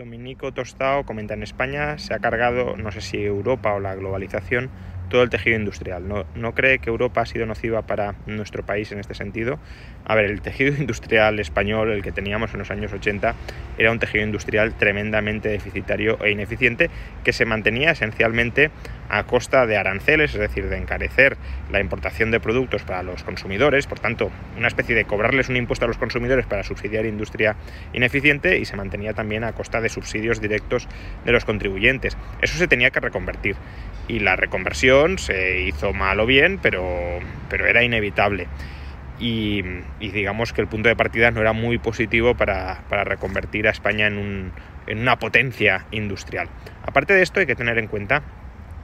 Dominico Tostao comenta en España se ha cargado, no sé si Europa o la globalización, todo el tejido industrial. No, no, cree que Europa ha sido nociva para nuestro país en este sentido. A ver, el tejido industrial español, el que teníamos en los años 80, era un tejido industrial tremendamente deficitario e ineficiente que se mantenía esencialmente a costa de aranceles, es decir, de encarecer la importación de productos para los consumidores, por tanto, una especie de cobrarles un impuesto a los consumidores para subsidiar industria ineficiente y se mantenía también a costa de subsidios directos de los contribuyentes. Eso se tenía que reconvertir y la reconversión se hizo mal o bien, pero, pero era inevitable. Y, digamos que el punto de partida no era muy positivo para, reconvertir a España en, un, en una potencia industrial. Aparte de esto hay que tener en cuenta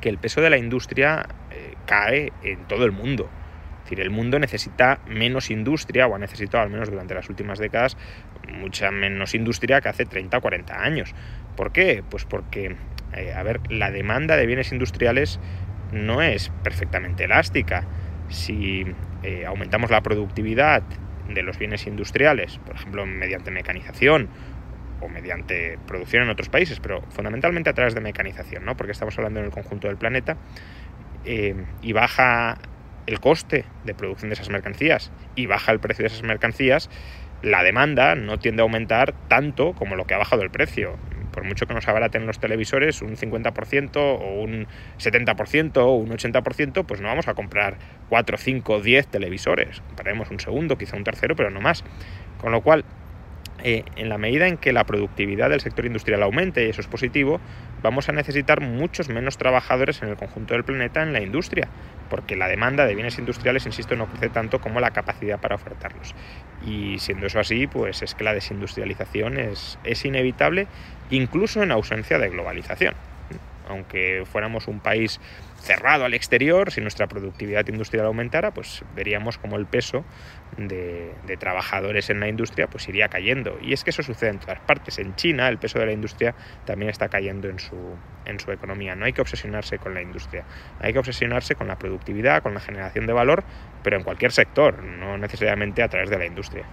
que el peso de la industria eh, cae en todo el mundo. Es decir, el mundo necesita menos industria, o ha necesitado al menos durante las últimas décadas, mucha menos industria que hace 30 o 40 años. ¿Por qué? Pues porque, eh, a ver, la demanda de bienes industriales no es perfectamente elástica. Si eh, aumentamos la productividad de los bienes industriales, por ejemplo, mediante mecanización o mediante producción en otros países, pero fundamentalmente a través de mecanización, ¿no? porque estamos hablando en el conjunto del planeta, eh, y baja el coste de producción de esas mercancías y baja el precio de esas mercancías, la demanda no tiende a aumentar tanto como lo que ha bajado el precio. Por mucho que nos abaraten los televisores un 50% o un 70% o un 80%, pues no vamos a comprar 4, 5, 10 televisores. Compraremos un segundo, quizá un tercero, pero no más. Con lo cual, eh, en la medida en que la productividad del sector industrial aumente, y eso es positivo, vamos a necesitar muchos menos trabajadores en el conjunto del planeta en la industria, porque la demanda de bienes industriales, insisto, no crece tanto como la capacidad para ofertarlos. Y siendo eso así, pues es que la desindustrialización es, es inevitable, incluso en ausencia de globalización. Aunque fuéramos un país cerrado al exterior, si nuestra productividad industrial aumentara, pues veríamos como el peso de, trabajadores en la industria pues iría cayendo. Y es que eso sucede en todas partes. En China el peso de la industria también está cayendo en su, en su economía. No hay que obsesionarse con la industria, hay que obsesionarse con la productividad, con la generación de valor, pero en cualquier sector, no necesariamente a través de la industria.